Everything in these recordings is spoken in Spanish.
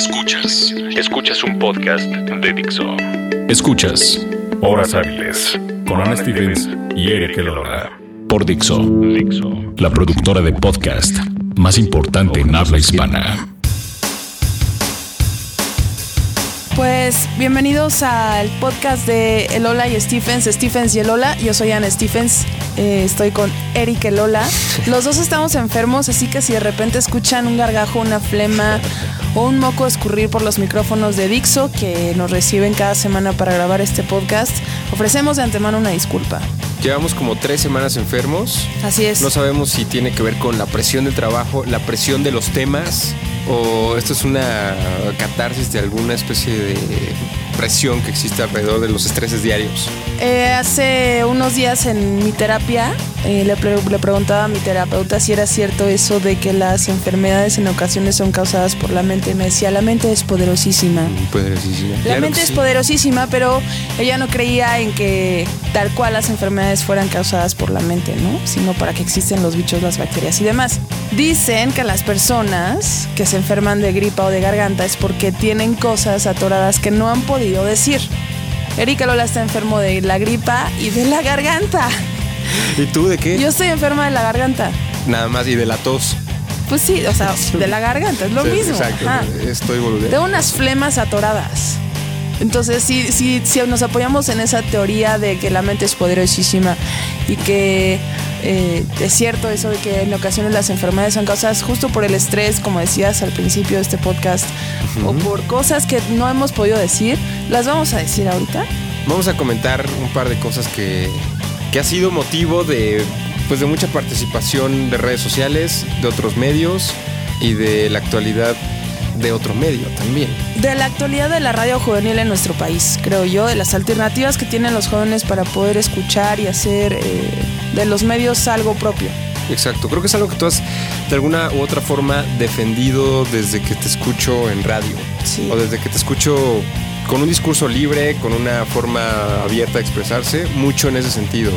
Escuchas. Escuchas un podcast de Dixo. Escuchas Horas Hábiles con Ana Stevens y Eric Elola. Por Dixo. Dixo. La productora de podcast más importante en habla hispana. Pues bienvenidos al podcast de Elola y Stephens, Stephens y Elola. Yo soy Ana Stephens, eh, estoy con Eric Elola. Los dos estamos enfermos, así que si de repente escuchan un gargajo, una flema o un moco escurrir por los micrófonos de Dixo que nos reciben cada semana para grabar este podcast, ofrecemos de antemano una disculpa. Llevamos como tres semanas enfermos. Así es. No sabemos si tiene que ver con la presión del trabajo, la presión de los temas, o esto es una catarsis de alguna especie de presión que existe alrededor de los estreses diarios. Eh, hace unos días en mi terapia eh, le, pre- le preguntaba a mi terapeuta si era cierto eso de que las enfermedades en ocasiones son causadas por la mente. Me decía, la mente es poderosísima. Poderosísima. La Claro mente es sí. poderosísima, pero ella no creía en que tal cual las enfermedades fueran causadas por la mente, ¿no? Sino para que existen los bichos, las bacterias y demás. Dicen que las personas que se enferman de gripa o de garganta es porque tienen cosas atoradas que no han podido decir. Erika Lola está enfermo de la gripa y de la garganta. ¿Y tú de qué? Yo estoy enferma de la garganta. Nada más y de la tos. Pues sí, o sea, de la garganta, es lo Sí, mismo. Exacto. Ajá. Estoy boludeando. Tengo unas flemas atoradas. Entonces, si, si, si nos apoyamos en esa teoría de que la mente es poderosísima y que eh, es cierto eso de que en ocasiones las enfermedades son causadas justo por el estrés, como decías al principio de este podcast, o por cosas que no hemos podido decir, las vamos a decir ahorita. Vamos a comentar un par de cosas que, que ha sido motivo de, pues de mucha participación de redes sociales, de otros medios y de la actualidad de otro medio también. De la actualidad de la radio juvenil en nuestro país, creo yo, de las alternativas que tienen los jóvenes para poder escuchar y hacer eh, de los medios algo propio. Exacto, creo que es algo que tú has de alguna u otra forma defendido desde que te escucho en radio Sí. o desde que te escucho con un discurso libre, con una forma abierta de expresarse, mucho en ese sentido,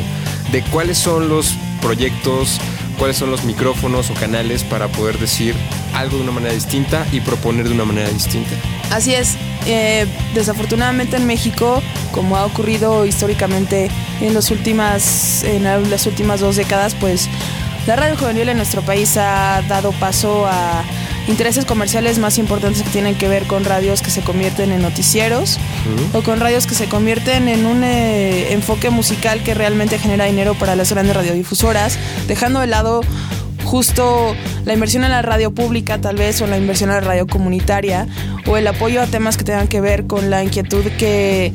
de cuáles son los proyectos, cuáles son los micrófonos o canales para poder decir algo de una manera distinta y proponer de una manera distinta. Así es. eh, desafortunadamente en México, como ha ocurrido históricamente en, los últimas, en la- las últimas dos décadas, pues la radio juvenil en nuestro país ha dado paso a intereses comerciales más importantes que tienen que ver con radios que se convierten en noticieros o con radios que se convierten en un eh, enfoque musical que realmente genera dinero para las grandes radiodifusoras, dejando de lado justo la inversión en la radio pública tal vez o la inversión en la radio comunitaria o el apoyo a temas que tengan que ver con la inquietud que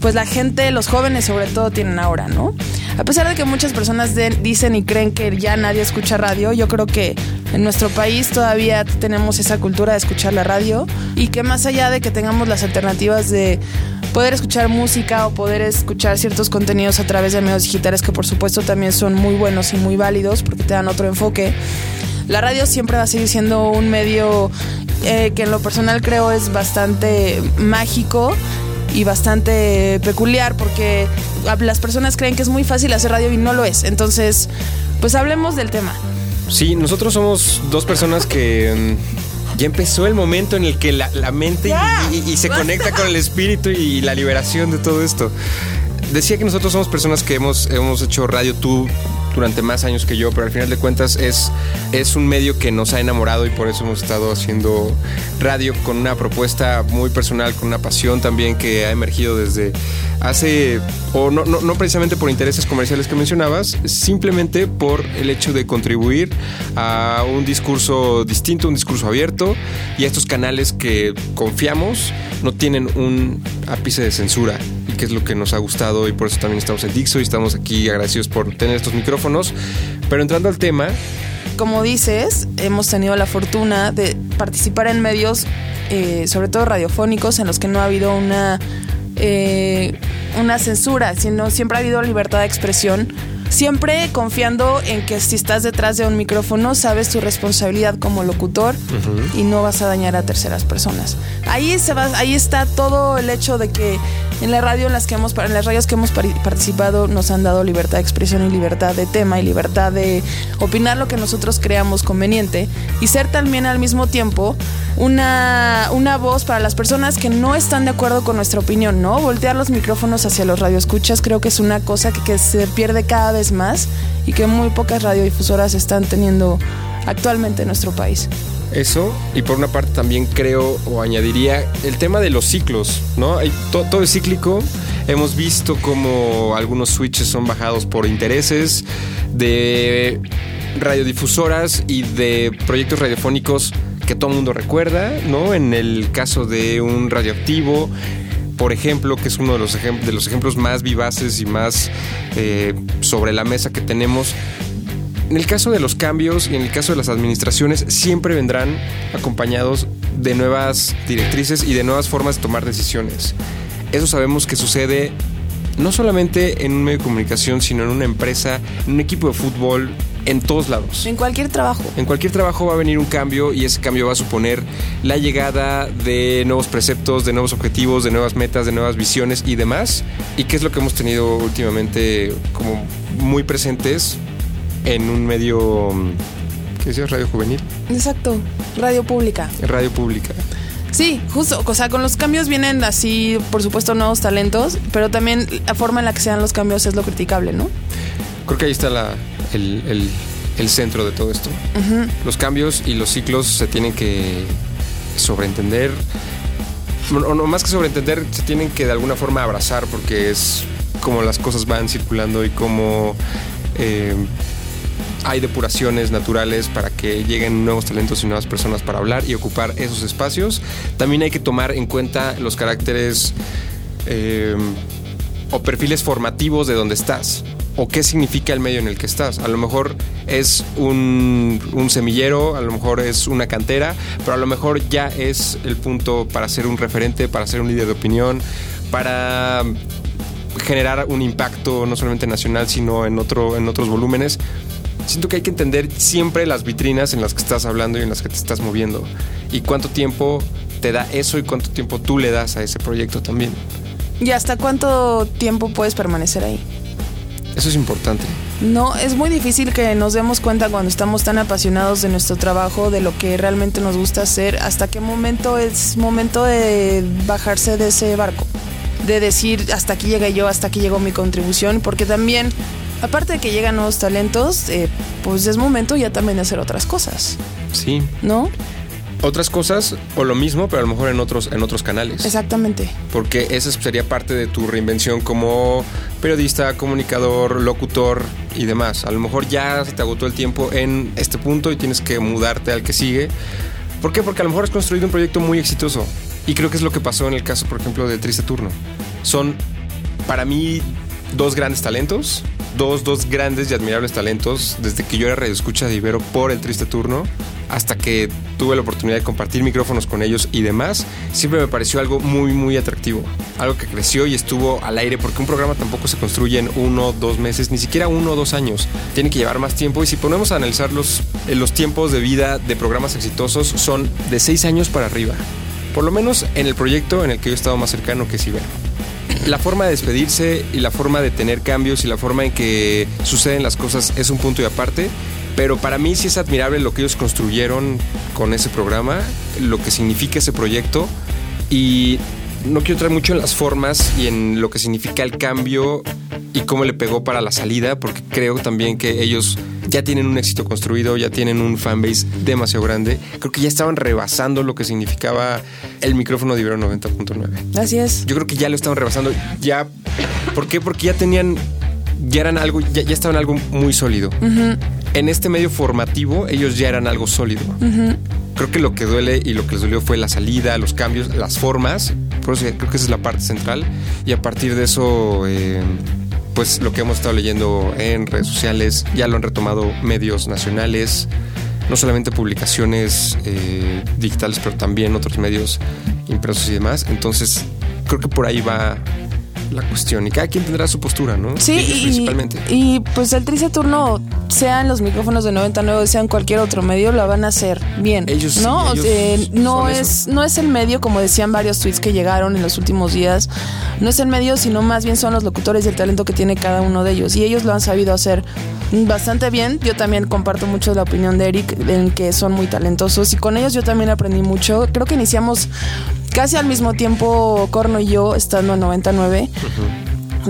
pues la gente, los jóvenes sobre todo tienen ahora, ¿no? A pesar de que muchas personas de- dicen y creen que ya nadie escucha radio, yo creo que en nuestro país todavía tenemos esa cultura de escuchar la radio y que más allá de que tengamos las alternativas de poder escuchar música o poder escuchar ciertos contenidos a través de medios digitales que por supuesto también son muy buenos y muy válidos porque te dan otro enfoque, la radio siempre va a seguir siendo un medio eh, que en lo personal creo es bastante mágico y bastante peculiar porque las personas creen que es muy fácil hacer radio y no lo es. Entonces, pues hablemos del tema. Sí, nosotros somos dos personas que mm, ya empezó el momento en el que la, la mente y- y, y se conecta con el espíritu y la liberación de todo esto. Decía que nosotros somos personas que hemos, hemos hecho radio tú durante más años que yo, pero al final de cuentas es, es un medio que nos ha enamorado y por eso hemos estado haciendo radio con una propuesta muy personal, con una pasión también que ha emergido desde hace, o no, no, no precisamente por intereses comerciales que mencionabas, simplemente por el hecho de contribuir a un discurso distinto, un discurso abierto y estos canales que confiamos no tienen un ápice de censura que es lo que nos ha gustado y por eso también estamos en Dixo y estamos aquí agradecidos por tener estos micrófonos. Pero entrando al tema, Como dices, hemos tenido la fortuna de participar en medios, eh, sobre todo radiofónicos, en los que no ha habido una, eh, una censura, sino siempre ha habido libertad de expresión. Siempre confiando en que si estás detrás de un micrófono, sabes tu responsabilidad como locutor y no vas a dañar a terceras personas. Ahí, se va, ahí está todo el hecho de que en la radio en las que hemos en las radios que hemos participado nos han dado libertad de expresión y libertad de tema y libertad de opinar lo que nosotros creamos conveniente y ser también al mismo tiempo una, una voz para las personas que no están de acuerdo con nuestra opinión, ¿no? Voltear los micrófonos hacia los radioescuchas creo que es una cosa que, que se pierde cada vez más y que muy pocas radiodifusoras están teniendo actualmente en nuestro país. Eso, y por una parte también creo o añadiría el tema de los ciclos, ¿no? Todo es cíclico. Hemos visto como algunos switches son bajados por intereses de radiodifusoras y de proyectos radiofónicos que todo el mundo recuerda, ¿no? En el caso de un radioactivo, por ejemplo, que es uno de los, de los ejemplos más vivaces y más eh, sobre la mesa que tenemos, en el caso de los cambios y en el caso de las administraciones, siempre vendrán acompañados de nuevas directrices y de nuevas formas de tomar decisiones. Eso sabemos que sucede no solamente en un medio de comunicación, sino en una empresa, en un equipo de fútbol, en todos lados. En cualquier trabajo. En cualquier trabajo va a venir un cambio y ese cambio va a suponer la llegada de nuevos preceptos, de nuevos objetivos, de nuevas metas, de nuevas visiones y demás. ¿Y qué es lo que hemos tenido últimamente como muy presentes? en un medio, ¿qué decías? Radio juvenil. Exacto, radio pública. Radio pública. Sí, justo, o sea, con los cambios vienen así, por supuesto, nuevos talentos, pero también la forma en la que se dan los cambios es lo criticable, ¿no? Creo que ahí está la, el, centro de todo esto. Los cambios y los ciclos se tienen que sobreentender, o no, más que sobreentender, se tienen que de alguna forma abrazar, porque es como las cosas van circulando y como... Eh, hay depuraciones naturales para que lleguen nuevos talentos y nuevas personas para hablar y ocupar esos espacios. También hay que tomar en cuenta los caracteres eh, o perfiles formativos de donde estás o qué significa el medio en el que estás. A lo mejor es un, un, semillero, a lo mejor es una cantera, pero a lo mejor ya es el punto para ser un referente, para ser un líder de opinión, para generar un impacto no solamente nacional, sino en, otro, en otros volúmenes siento que hay que entender siempre las vitrinas en las que estás hablando y en las que te estás moviendo. Y cuánto tiempo te da eso y cuánto tiempo tú le das a ese proyecto también. ¿Y hasta cuánto tiempo puedes permanecer ahí? Eso es importante. No, es muy difícil que nos demos cuenta cuando estamos tan apasionados de nuestro trabajo, de lo que realmente nos gusta hacer, hasta qué momento es momento de bajarse de ese barco, de decir hasta aquí llegué yo, hasta aquí llegó mi contribución, porque también aparte de que llegan nuevos talentos, eh, pues es momento ya también de hacer otras cosas. Sí. ¿No? Otras cosas o lo mismo, pero a lo mejor en otros, en otros canales. Exactamente. Porque esa sería parte de tu reinvención como periodista, comunicador, locutor y demás. A lo mejor ya se te agotó el tiempo en este punto y tienes que mudarte al que sigue. ¿Por qué? Porque a lo mejor has construido un proyecto muy exitoso. Y creo que es lo que pasó en el caso, por ejemplo, de Triste Turno. Son, para mí, dos grandes talentos dos, dos grandes y admirables talentos desde que yo era radio escucha de Ibero por el triste turno hasta que tuve la oportunidad de compartir micrófonos con ellos y demás, siempre me pareció algo muy, muy atractivo. Algo que creció y estuvo al aire, porque un programa tampoco se construye en uno, dos meses, ni siquiera uno o dos años. Tiene que llevar más tiempo y si ponemos a analizar los, eh, los tiempos de vida de programas exitosos, son de seis años para arriba. Por lo menos en el proyecto en el que yo he estado más cercano que es Ibero la forma de despedirse y la forma de tener cambios y la forma en que suceden las cosas es un punto y aparte. Pero para mí sí es admirable lo que ellos construyeron con ese programa, lo que significa ese proyecto. Y no quiero entrar mucho en las formas y en lo que significa el cambio y cómo le pegó para la salida, porque creo también que ellos ya tienen un éxito construido, ya tienen un fanbase demasiado grande. Creo que ya estaban rebasando lo que significaba el micrófono de Ibero 90.9. Así es. Yo creo que ya lo estaban rebasando. Ya. ¿Por qué? Porque ya tenían. Ya eran algo. Ya, estaban algo muy sólido. En este medio formativo, ellos ya eran algo sólido. Creo que lo que duele y lo que les dolió fue la salida, los cambios, las formas. Creo que esa es la parte central. Y a partir de eso. Eh, pues lo que hemos estado leyendo en redes sociales, ya lo han retomado medios nacionales, no solamente publicaciones eh, digitales, pero también otros medios impresos y demás. Entonces, creo que por ahí va, la cuestión. Y cada quien tendrá su postura, ¿no? Sí, y, principalmente. y pues el trice turno, sean los micrófonos de 99, sean cualquier otro medio, lo van a hacer bien. Ellos sí, ¿no? O ellos sea, no es, eso. no es el medio, como decían varios tweets que llegaron en los últimos días, no es el medio, sino más bien son los locutores y el talento que tiene cada uno de ellos. Y ellos lo han sabido hacer bastante bien. Yo también comparto mucho la opinión de Eric en que son muy talentosos y con ellos yo también aprendí mucho. Creo que iniciamos casi al mismo tiempo Corno y yo estando en 99.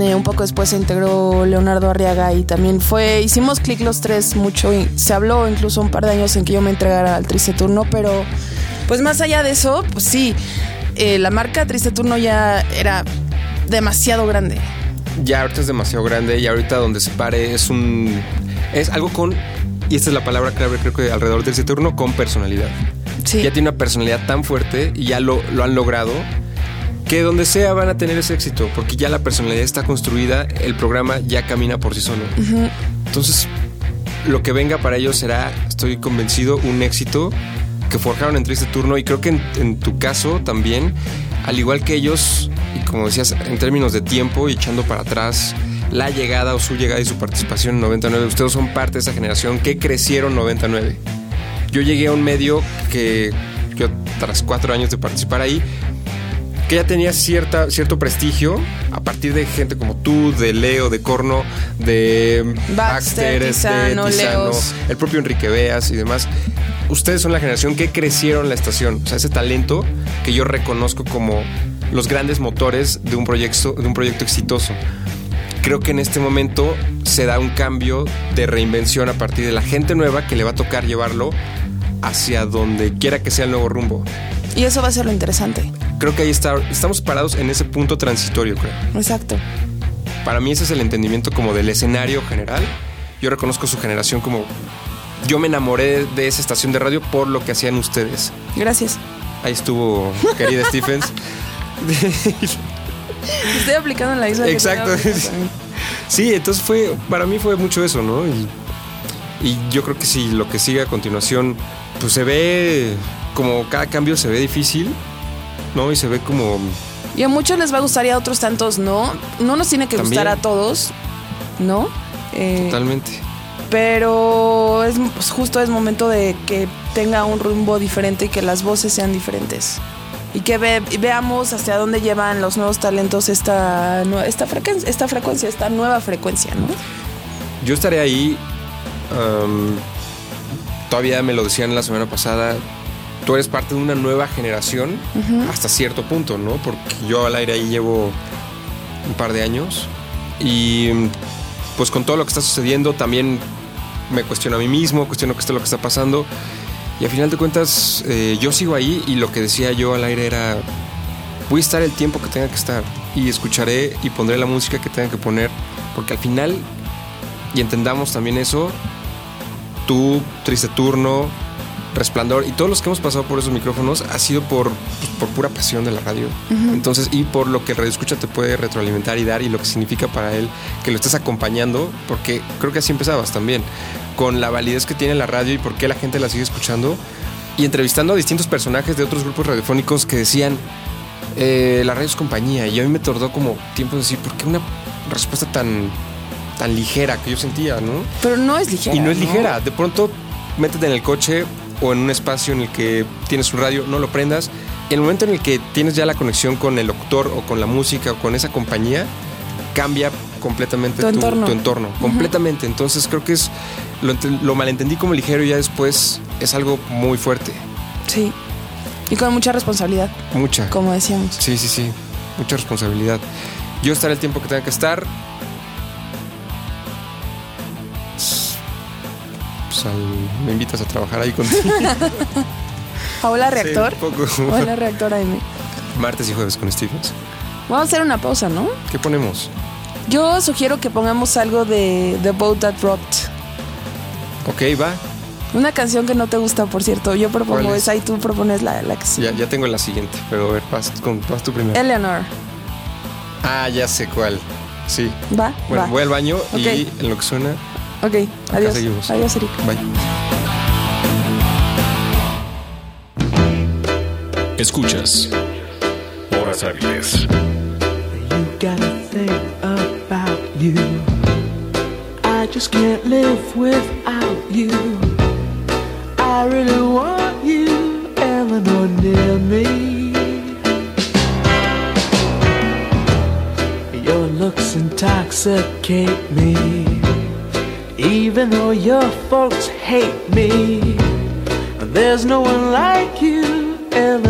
Eh, un poco después se integró Leonardo Arriaga y también fue, hicimos clic los tres mucho y se habló incluso un par de años en que yo me entregara al Triste Turno, pero pues más allá de eso, pues sí, eh, la marca Triste Turno ya era demasiado grande. Ya ahorita es demasiado grande y ahorita donde se pare es un. Es algo con. Y esta es la palabra clave, creo que alrededor del turno, con personalidad. Sí. Ya tiene una personalidad tan fuerte y ya lo, lo han logrado que donde sea van a tener ese éxito, porque ya la personalidad está construida, el programa ya camina por sí solo. Entonces, lo que venga para ellos será, estoy convencido, un éxito que forjaron entre este turno y creo que en, en tu caso también, al igual que ellos, y como decías, en términos de tiempo y echando para atrás la llegada o su llegada y su participación en 99, ustedes son parte de esa generación que crecieron 99. Yo llegué a un medio que yo tras cuatro años de participar ahí, que ya tenía cierta, cierto prestigio a partir de gente como tú, de Leo, de Corno, de Baxter, este, Tizano, el propio Enrique Beas y demás. Ustedes son la generación que crecieron la estación, o sea, ese talento que yo reconozco como los grandes motores de un proyecto, de un proyecto exitoso. Creo que en este momento se da un cambio de reinvención a partir de la gente nueva que le va a tocar llevarlo hacia donde quiera que sea el nuevo rumbo. Y eso va a ser lo interesante. Creo que ahí está, estamos parados en ese punto transitorio, creo. Exacto. Para mí ese es el entendimiento como del escenario general. Yo reconozco su generación como... Yo me enamoré de esa estación de radio por lo que hacían ustedes. Gracias. Ahí estuvo querida Stephens. Estoy aplicando en la isla. Exacto. Sí, entonces fue, para mí fue mucho eso, ¿no? Y, y yo creo que si lo que sigue a continuación, pues se ve como cada cambio se ve difícil, ¿no? Y se ve como... Y a muchos les va a gustar y a otros tantos no. No nos tiene que También. gustar a todos, ¿no? Eh, Totalmente. pero es pues, justo es momento de que tenga un rumbo diferente y que las voces sean diferentes. Y que ve- y veamos hacia dónde llevan los nuevos talentos esta, esta, frecuencia, esta frecuencia, esta nueva frecuencia, ¿no? Yo estaré ahí. am, todavía me lo decían la semana pasada. Tú eres parte de una nueva generación hasta cierto punto, ¿no? Porque yo al aire ahí llevo un par de años. Y pues con todo lo que está sucediendo también me cuestiono a mí mismo, cuestiono qué es lo que está pasando. Y al final de cuentas eh, yo sigo ahí y lo que decía yo al aire era, voy a estar el tiempo que tenga que estar y escucharé y pondré la música que tenga que poner, porque al final, y entendamos también eso, tú, Triste Turno, Resplandor y todos los que hemos pasado por esos micrófonos ha sido por, pues, por pura pasión de la radio. Entonces, y por lo que el radio escucha te puede retroalimentar y dar y lo que significa para él que lo estés acompañando, porque creo que así empezabas también, con la validez que tiene la radio y por qué la gente la sigue escuchando y entrevistando a distintos personajes de otros grupos radiofónicos que decían, eh, la radio es compañía. Y a mí me tardó como tiempo decir, ¿por qué una respuesta tan, tan ligera que yo sentía, no? Pero no es ligera. Y no es ligera. De pronto, métete en el coche o en un espacio en el que tienes un radio, no lo prendas. En el momento en el que tienes ya la conexión con el locutor o con la música o con esa compañía, cambia completamente Tu entorno. tu entorno, completamente. Entonces creo que es lo, lo malentendí como ligero y ya después es algo muy fuerte, Sí. Y con mucha responsabilidad, mucha. como decíamos. Sí, sí, sí. Mucha responsabilidad. Yo estaré el tiempo que tenga que estar. Pues, al- me invitas a trabajar ahí contigo. Hola, reactor. Sí, un poco. Hola, reactor AM. Martes y jueves con Stevens. Vamos a hacer una pausa, ¿no? ¿Qué ponemos? Yo sugiero que pongamos algo de The Boat That Rocked. Ok, va. Una canción que no te gusta, por cierto. Yo propongo ¿Cuál es? esa y tú propones la, la que sí. Ya, ya tengo la siguiente, pero a ver, vas, con, vas tú primero. Eleanor. Ah, ya sé cuál. Sí. ¿Va? Bueno, Va. voy al baño y Ok. en lo que suena, Ok, adiós. seguimos. Adiós, Eric. bye. Escuchas Horas Hábiles. You got a think you. I just can't live without you. I really want you, Eleanor, near me. Your looks intoxicate me. Even though your folks hate me, there's no one like you, Eleanor,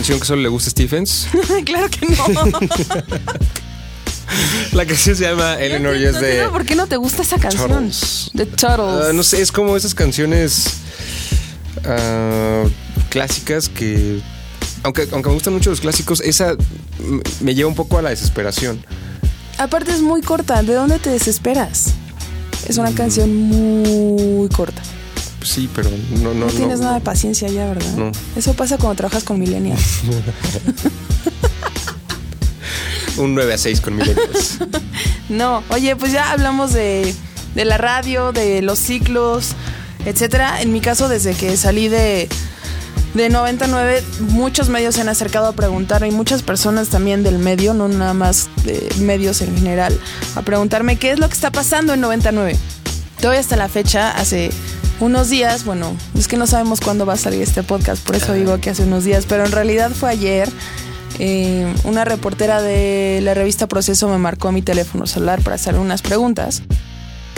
canción que solo le gusta a Stephens. claro que no. La canción se llama Eleanor y es de. ¿Por qué no te gusta esa canción? The Turtles. Ah, no sé, es como esas canciones ah, clásicas que. Aunque, aunque me gustan mucho los clásicos, esa me lleva un poco a la desesperación. Aparte es muy corta. ¿De dónde te desesperas? Es Mm. una canción muy corta. Pues sí, pero no, no, No, no. tienes nada de paciencia ya, ¿verdad? No. Eso pasa cuando trabajas con millennials. Un 9 a 6 con millennials. No, oye, pues ya hablamos de, de la radio, de los ciclos, etcétera. En mi caso, desde que salí de, de 99, muchos medios se han acercado a preguntarme, y muchas personas también del medio, no nada más de medios en general, a preguntarme qué es lo que está pasando en 99. Todavía hasta la fecha, hace unos días, bueno, es que no sabemos cuándo va a salir este podcast, por eso digo que hace unos días, pero en realidad fue ayer. eh, una reportera de la revista Proceso me marcó mi teléfono celular para hacer unas preguntas.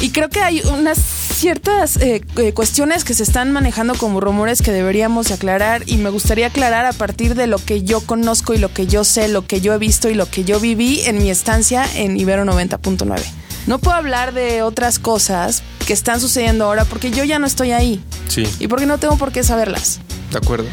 Y creo que hay unas ciertas eh, eh, cuestiones que se están manejando como rumores que deberíamos de aclarar y me gustaría aclarar a partir de lo que yo conozco y lo que yo sé, lo que yo he visto y lo que yo viví en mi estancia en Ibero 90.9. No puedo hablar de otras cosas que están sucediendo ahora porque yo ya no estoy ahí Sí, y porque no tengo por qué saberlas. de acuerdo.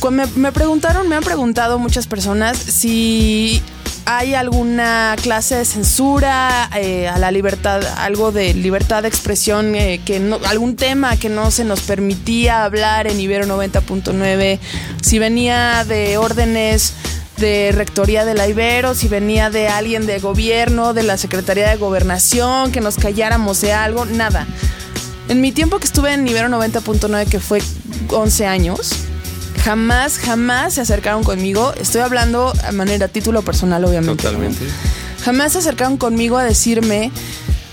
Cuando me, me preguntaron, me han preguntado muchas personas si hay alguna clase de censura eh, a la libertad, algo de libertad de expresión, eh, que no, algún tema que no se nos permitía hablar en Ibero 90.9, si venía de órdenes de rectoría de la Ibero, si venía de alguien de gobierno, de la Secretaría de Gobernación, que nos calláramos de algo, nada. En mi tiempo que estuve en Ibero 90.9, que fue 11 años, jamás, jamás se acercaron conmigo. Estoy hablando a manera título personal, obviamente. ¿no? Totalmente. Jamás se acercaron conmigo a decirme,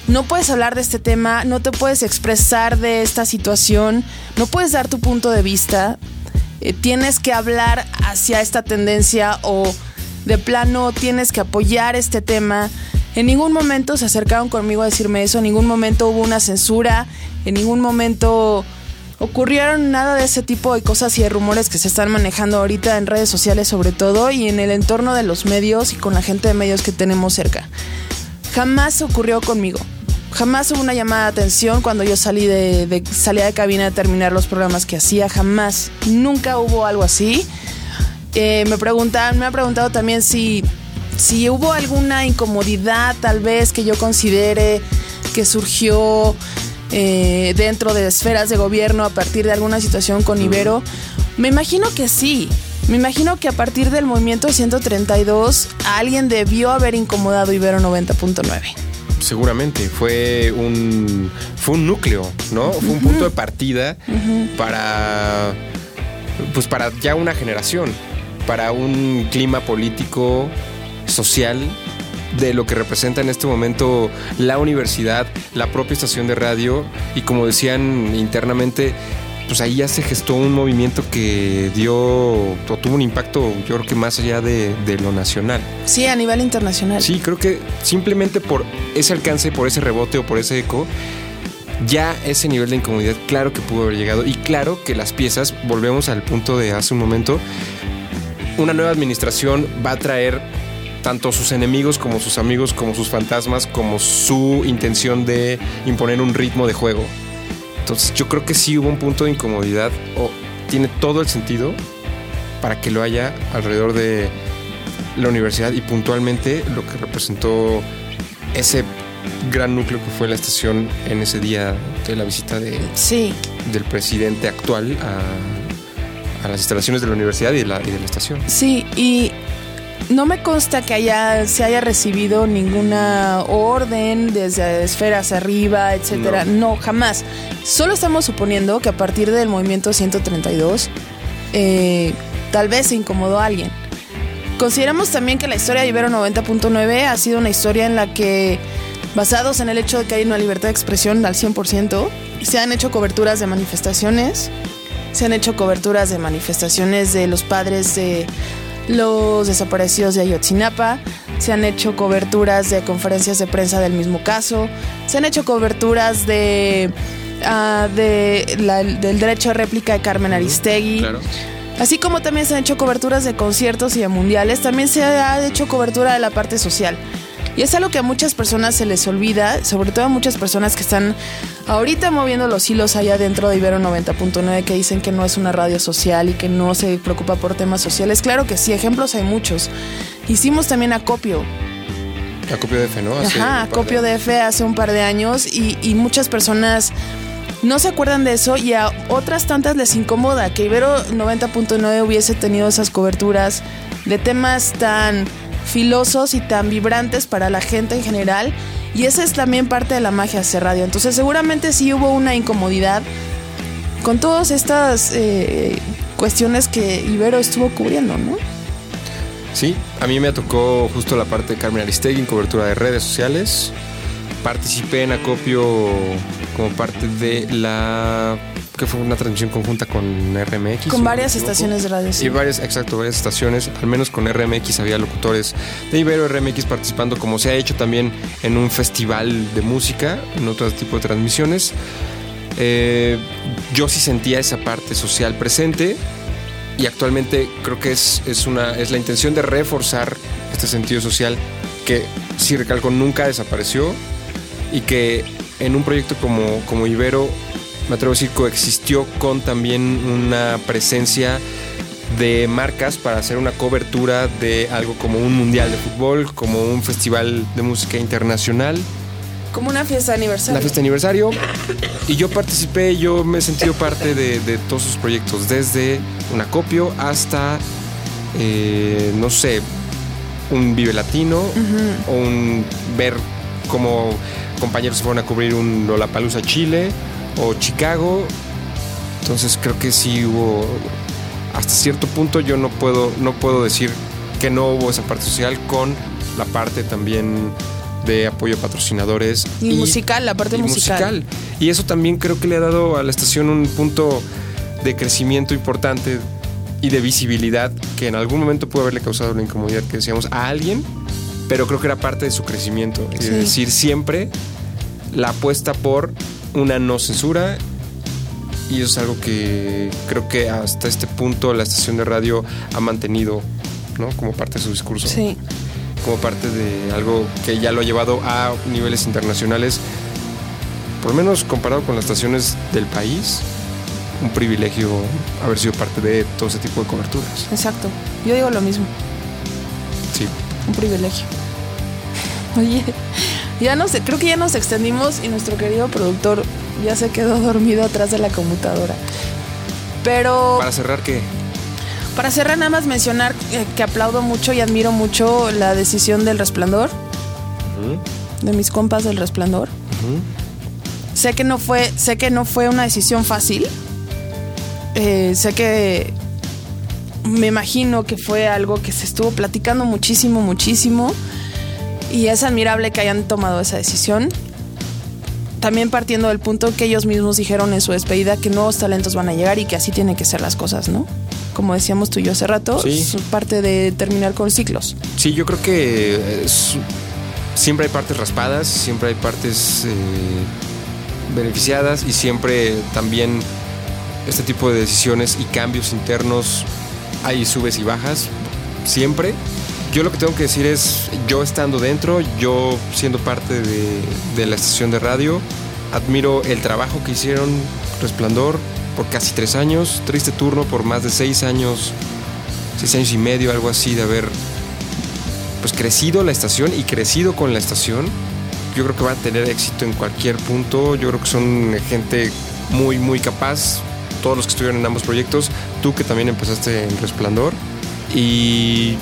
no puedes hablar de este tema, no te puedes expresar de esta situación, no puedes dar tu punto de vista, eh, tienes que hablar hacia esta tendencia o de plano tienes que apoyar este tema. En ningún momento se acercaron conmigo a decirme eso, en ningún momento hubo una censura, en ningún momento ocurrieron nada de ese tipo de cosas y de rumores que se están manejando ahorita en redes sociales sobre todo y en el entorno de los medios y con la gente de medios que tenemos cerca. Jamás ocurrió conmigo. Jamás hubo una llamada de atención cuando yo salí de, de salía de cabina a terminar los programas que hacía. Jamás. Nunca hubo algo así. Eh, me preguntan, me ha preguntado también si, si hubo alguna incomodidad tal vez que yo considere que surgió eh, dentro de esferas de gobierno a partir de alguna situación con Ibero. Me imagino que sí. Me imagino que a partir del movimiento 132 alguien debió haber incomodado Ibero 90.9. Seguramente fue un fue un núcleo, ¿no? Fue un punto de partida para pues para ya una generación, para un clima político, social de lo que representa en este momento la universidad, la propia estación de radio y como decían internamente, pues ahí ya se gestó un movimiento que dio o tuvo un impacto yo creo que más allá de, de lo nacional. Sí, a nivel internacional. Sí, creo que simplemente por ese alcance, por ese rebote o por ese eco, ya ese nivel de incomodidad, claro que pudo haber llegado. Y claro que las piezas, volvemos al punto de hace un momento, una nueva administración va a traer tanto sus enemigos como sus amigos, como sus fantasmas, como su intención de imponer un ritmo de juego. Entonces yo creo que sí hubo un punto de incomodidad, o tiene todo el sentido para que lo haya alrededor de la universidad y puntualmente lo que representó ese gran núcleo que fue la estación en ese día de la visita de, Sí. del presidente actual a, a las instalaciones de la universidad y de la, y de la estación. Sí, y no me consta que haya, se haya recibido ninguna orden desde esferas arriba, etcétera. No. jamás. Solo estamos suponiendo que a partir del movimiento 132, eh, tal vez se incomodó a alguien. Consideramos también que la historia de Ibero 90.9 ha sido una historia en la que, basados en el hecho de que hay una libertad de expresión al 100%, se han hecho coberturas de manifestaciones, se han hecho coberturas de manifestaciones de los padres de los desaparecidos de Ayotzinapa, se han hecho coberturas de conferencias de prensa del mismo caso, se han hecho coberturas de, ah, de la- del derecho a réplica de Carmen Aristegui. Claro. Así como también se han hecho coberturas de conciertos y de mundiales, también se ha hecho cobertura de la parte social. Y es algo que a muchas personas se les olvida, sobre todo a muchas personas que están ahorita moviendo los hilos allá dentro de Ibero 90.9 que dicen que no es una radio social y que no se preocupa por temas sociales. Claro que sí, ejemplos hay muchos. Hicimos también acopio, Acopio de F, ¿no? Hace Ajá, par de copio años. de F hace un par de años y, y muchas personas no se acuerdan de eso y a otras tantas les incomoda que Ibero 90.9 hubiese tenido esas coberturas de temas tan filosos y tan vibrantes para la gente en general y esa es también parte de la magia de hacer radio. Entonces seguramente sí hubo una incomodidad con todas estas eh, cuestiones que Ibero estuvo cubriendo, ¿no? Sí, a mí me tocó justo la parte de Carmen Aristegui en cobertura de redes sociales. Participé en Acopio como parte de la que fue una transmisión conjunta con RMX. si Con varias estaciones de radio. sí. Y varias, exacto, varias estaciones, al menos con RMX había locutores de Ibero RMX participando, como se ha hecho también en un festival de música, en otro tipo de transmisiones. Eh, yo sí sentía esa parte social presente y actualmente creo que es, es, una, es la intención de reforzar este sentido social que, sí recalco, nunca desapareció y que en un proyecto como, como Ibero, me atrevo a decir, coexistió con también una presencia de marcas para hacer una cobertura de algo como un mundial de fútbol, como un festival de música internacional, Como una fiesta de aniversario. la fiesta de aniversario. Y yo participé, yo me he sentido parte de, de todos sus proyectos, desde un acopio hasta, eh, no sé, un Vive Latino, o un ver cómo compañeros se fueron a cubrir un Lollapalooza Chile o Chicago. Entonces creo que sí hubo, hasta cierto punto yo no puedo, no puedo decir que no hubo esa parte social con la parte también de apoyo a patrocinadores Y musical, la parte y musical. Y eso también creo que le ha dado a la estación un punto de crecimiento importante y de visibilidad que en algún momento pudo haberle causado una incomodidad que decíamos a alguien, pero creo que era parte de su crecimiento. Sí. de decir siempre la apuesta por una no censura Y eso es algo que creo que hasta este punto la estación de radio ha mantenido, ¿no? Como parte de su discurso. Sí. Como parte de algo que ya lo ha llevado a niveles internacionales. Por lo menos comparado con las estaciones del país, un privilegio haber sido parte de todo ese tipo de coberturas. Exacto. Yo digo lo mismo. Sí. Un privilegio. Oye, ya nos, creo que ya nos extendimos y nuestro querido productor ya se quedó dormido atrás de la computadora. Pero Para cerrar, ¿qué? para cerrar, nada más mencionar que aplaudo mucho y admiro mucho la decisión del resplandor, de mis compas del resplandor. Sé que no fue, sé que no fue una decisión fácil. Eh, sé que me imagino que fue algo que se estuvo platicando muchísimo, muchísimo. Y es admirable que hayan tomado esa decisión. También partiendo del punto que ellos mismos dijeron en su despedida que nuevos talentos van a llegar y que así tienen que ser las cosas, ¿no? Como decíamos tú y yo hace rato, Sí. es parte de terminar con ciclos. Sí, yo creo que es- siempre hay partes raspadas, siempre hay partes eh, beneficiadas y siempre también este tipo de decisiones y cambios internos hay subes y bajas, siempre. Yo lo que tengo que decir es, yo estando dentro, yo siendo parte de, la estación de radio, admiro el trabajo que hicieron Resplandor por casi tres años, Triste Turno por más de seis años, seis años y medio, algo así, de haber pues crecido la estación y crecido con la estación. Yo creo que va a tener éxito en cualquier punto. Yo creo que son gente muy, muy capaz. Todos los que estuvieron en ambos proyectos. Tú que también empezaste en Resplandor. Y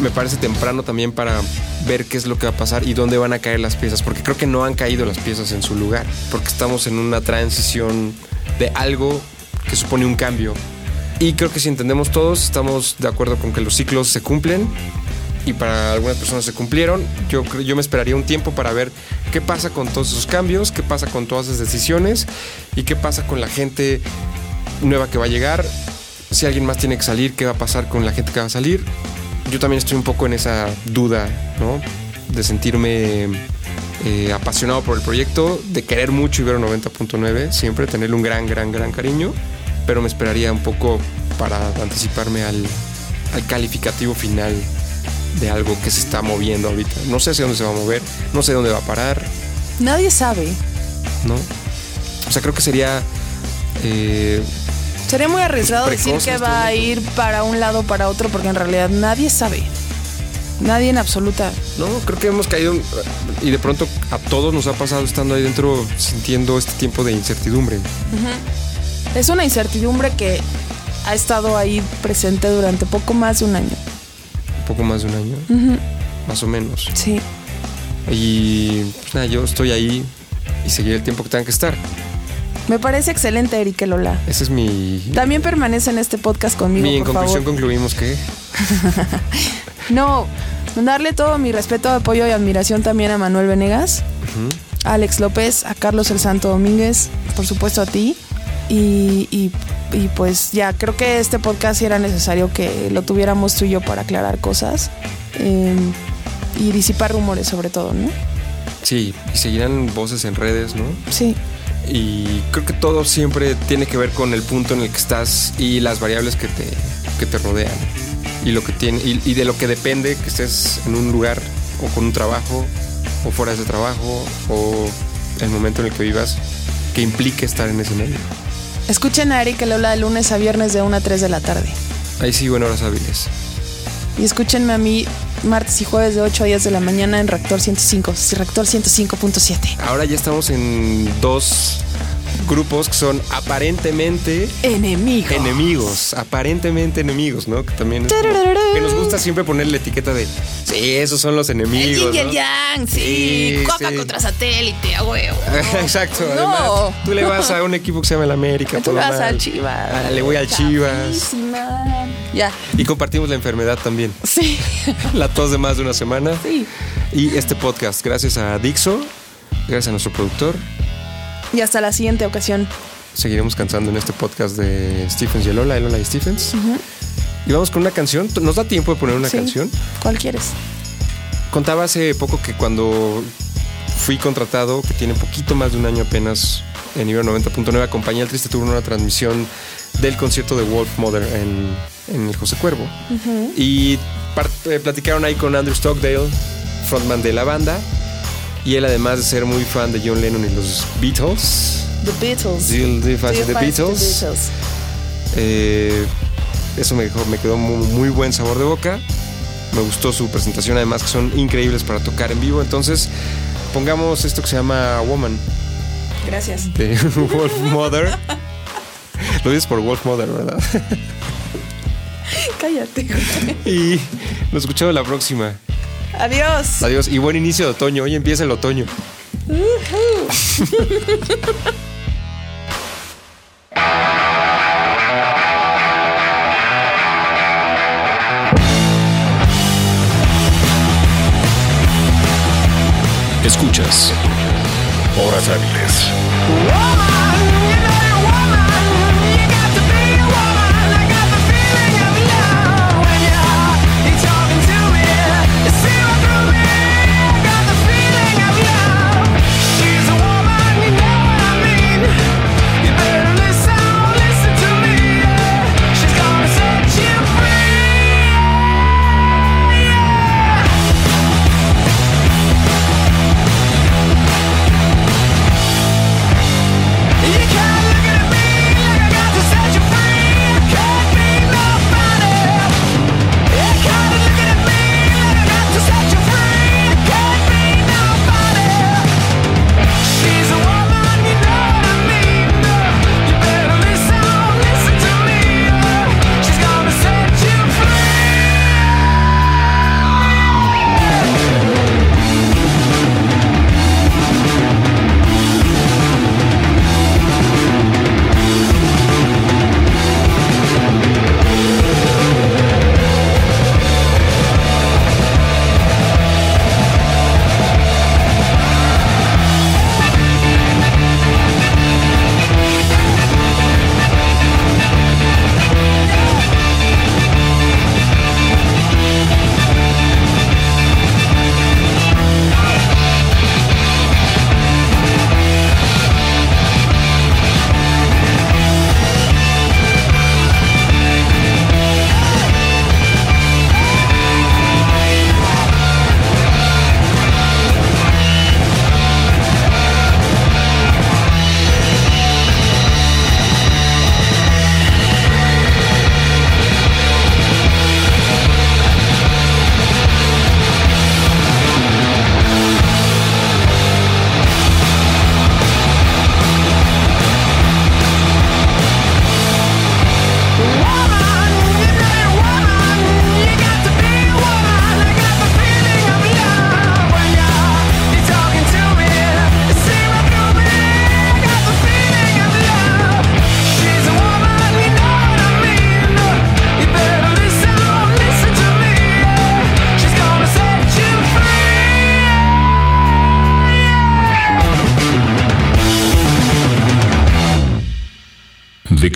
me parece temprano también para ver qué es lo que va a pasar y dónde van a caer las piezas. Porque creo que no han caído las piezas en su lugar. Porque estamos en una transición de algo que supone un cambio. Y creo que si entendemos todos, estamos de acuerdo con que los ciclos se cumplen y para algunas personas se cumplieron. Yo, yo me esperaría un tiempo para ver qué pasa con todos esos cambios, qué pasa con todas esas decisiones y qué pasa con la gente nueva que va a llegar. Si alguien más tiene que salir, qué va a pasar con la gente que va a salir. Yo también estoy un poco en esa duda, ¿no? De sentirme eh, apasionado por el proyecto, de querer mucho Ibero 90.9, siempre tenerle un gran, gran, gran cariño, pero me esperaría un poco para anticiparme al, al calificativo final de algo que se está moviendo ahorita. No sé hacia dónde se va a mover, no sé dónde va a parar, Nadie sabe. ¿no? O sea, creo que sería... eh, Sería muy arriesgado decir que va a ir para un lado o para otro porque en realidad nadie sabe. Nadie en absoluta. no, creo que hemos caído y de pronto a todos nos ha pasado estando ahí dentro sintiendo este tiempo de incertidumbre. Es una incertidumbre que ha estado ahí presente durante poco más de un año. Poco más de un año, más o menos. Sí. Y pues nada, yo estoy ahí y seguiré el tiempo que tenga que estar. Me parece excelente, Eric Lola. Ese es mi... También permanece en este podcast conmigo, mi en por conclusión favor. concluimos que... No, darle todo mi respeto, apoyo y admiración también a Manuel Venegas, a Alex López, a Carlos El Santo Domínguez, por supuesto a ti. Y, y- y pues ya, creo que este podcast era necesario que lo tuviéramos tú y yo para aclarar cosas eh, y disipar rumores sobre todo, ¿no? Sí, y seguirán voces en redes, ¿no? Sí, Y creo que todo siempre tiene que ver con el punto en el que estás y las variables que te, que te rodean. Y, lo que tiene, y, y de lo que depende que estés en un lugar o con un trabajo o fuera de ese trabajo o el momento en el que vivas que implique estar en ese medio. escuchen a Eric Lola de lunes a viernes de 1 a 3 de la tarde. Ahí sigo en horas hábiles. Y escúchenme a mí martes y jueves de 8 a 10 de la mañana en Reactor 105, sí, Reactor 105.7. Ahora ya estamos en dos grupos que son aparentemente Enemigo. enemigos, aparentemente enemigos, ¿no? Que también es como- Tarararán. que nos gusta siempre poner la etiqueta de sí, esos son los El enemigos. yin y el ¿no? yang, sí. Sí, Copa sí. contra satélite, a huevo. Exacto. No. Además, tú le vas a un equipo que se llama el América. Tú todo vas mal. al Chivas. Ah, le voy al Chivas. Ya. Y compartimos la enfermedad también. Sí. La tos de más de una semana. Sí. Y este podcast, gracias a Dixo, gracias a nuestro productor. Y hasta la siguiente ocasión. Seguiremos cantando en este podcast de Stephens y Elola, Elola y Stephens. Y vamos con una canción. ¿Nos da tiempo de poner una Sí. canción? ¿Cuál quieres? Contaba hace poco que cuando fui contratado, que tiene poquito más de un año apenas en Ibero 90.9 acompañé al Triste Tour en una transmisión del concierto de Wolf Mother en, en el José Cuervo. Y eh, platicaron ahí con Andrew Stockdale, frontman de la banda. Y él, además de ser muy fan de John Lennon y los Beatles, The Beatles. Fan Sí, de fan Beatles. Beatles. eh, eso me, dejó- me quedó muy, muy buen sabor de boca. Me gustó su presentación, además que son increíbles para tocar en vivo. Entonces, pongamos esto que se llama Woman Gracias. de Wolf Mother. Lo dices por Wolf Mother, ¿verdad? Cállate. güey. Y nos escuchamos la próxima. Adiós. Adiós y buen inicio de otoño. Hoy empieza el otoño. Escuchas Horas Hábiles.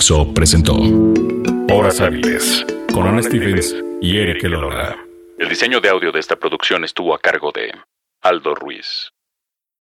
Dixo presentó Horas Hábiles con Ana Stevens y Eric Elora. El diseño de audio de esta producción estuvo a cargo de Aldo Ruiz.